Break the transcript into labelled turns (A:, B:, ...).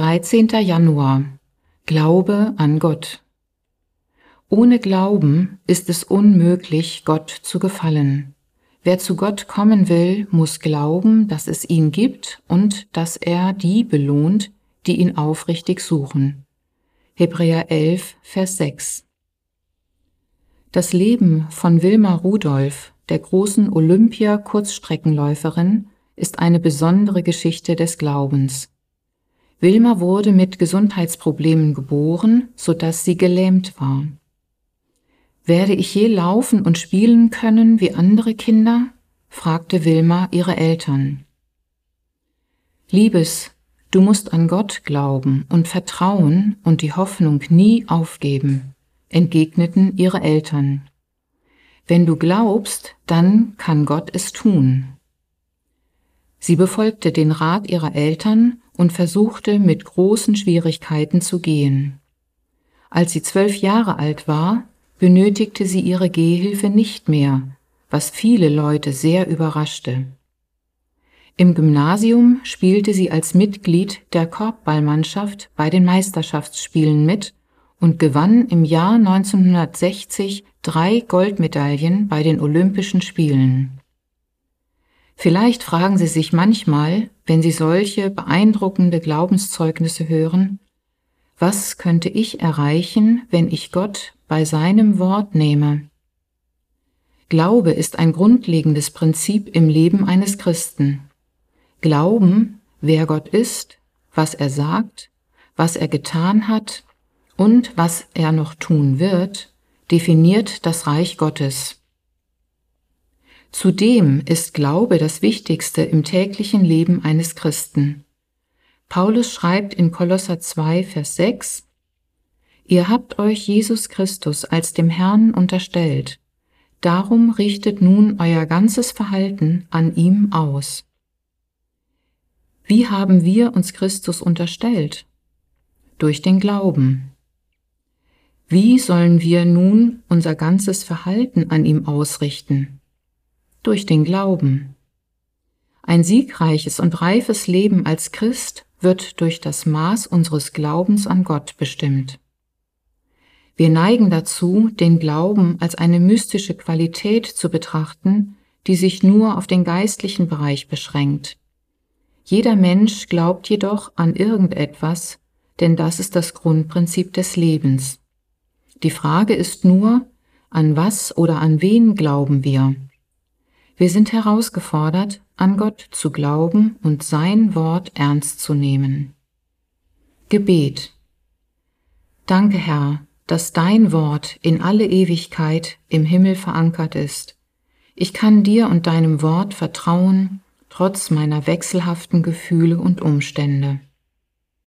A: 13. Januar Glaube an Gott Ohne Glauben ist es unmöglich, Gott zu gefallen. Wer zu Gott kommen will, muss glauben, dass es ihn gibt und dass er die belohnt, die ihn aufrichtig suchen. Hebräer 11, Vers 6 Das Leben von Wilma Rudolph, der großen Olympia-Kurzstreckenläuferin, ist eine besondere Geschichte des Glaubens. Wilma wurde mit Gesundheitsproblemen geboren, so dass sie gelähmt war. Werde ich je laufen und spielen können wie andere Kinder? fragte Wilma ihre Eltern. Liebes, du musst an Gott glauben und vertrauen und die Hoffnung nie aufgeben, entgegneten ihre Eltern. Wenn du glaubst, dann kann Gott es tun. Sie befolgte den Rat ihrer Eltern und versuchte mit großen Schwierigkeiten zu gehen. Als sie zwölf Jahre alt war, benötigte sie ihre Gehhilfe nicht mehr, was viele Leute sehr überraschte. Im Gymnasium spielte sie als Mitglied der Korbballmannschaft bei den Meisterschaftsspielen mit und gewann im Jahr 1960 drei Goldmedaillen bei den Olympischen Spielen. Vielleicht fragen Sie sich manchmal, wenn Sie solche beeindruckende Glaubenszeugnisse hören, was könnte ich erreichen, wenn ich Gott bei seinem Wort nehme? Glaube ist ein grundlegendes Prinzip im Leben eines Christen. Glauben, wer Gott ist, was er sagt, was er getan hat und was er noch tun wird, definiert das Reich Gottes. Zudem ist Glaube das Wichtigste im täglichen Leben eines Christen. Paulus schreibt in Kolosser 2, Vers 6, Ihr habt euch Jesus Christus als dem Herrn unterstellt. Darum richtet nun euer ganzes Verhalten an ihm aus. Wie haben wir uns Christus unterstellt? Durch den Glauben. Wie sollen wir nun unser ganzes Verhalten an ihm ausrichten? Durch den Glauben. Ein siegreiches und reifes Leben als Christ wird durch das Maß unseres Glaubens an Gott bestimmt. Wir neigen dazu, den Glauben als eine mystische Qualität zu betrachten, die sich nur auf den geistlichen Bereich beschränkt. Jeder Mensch glaubt jedoch an irgendetwas, denn das ist das Grundprinzip des Lebens. Die Frage ist nur, an was oder an wen glauben wir? Wir sind herausgefordert, an Gott zu glauben und sein Wort ernst zu nehmen. Gebet Danke, Herr, dass dein Wort in alle Ewigkeit im Himmel verankert ist. Ich kann dir und deinem Wort vertrauen, trotz meiner wechselhaften Gefühle und Umstände.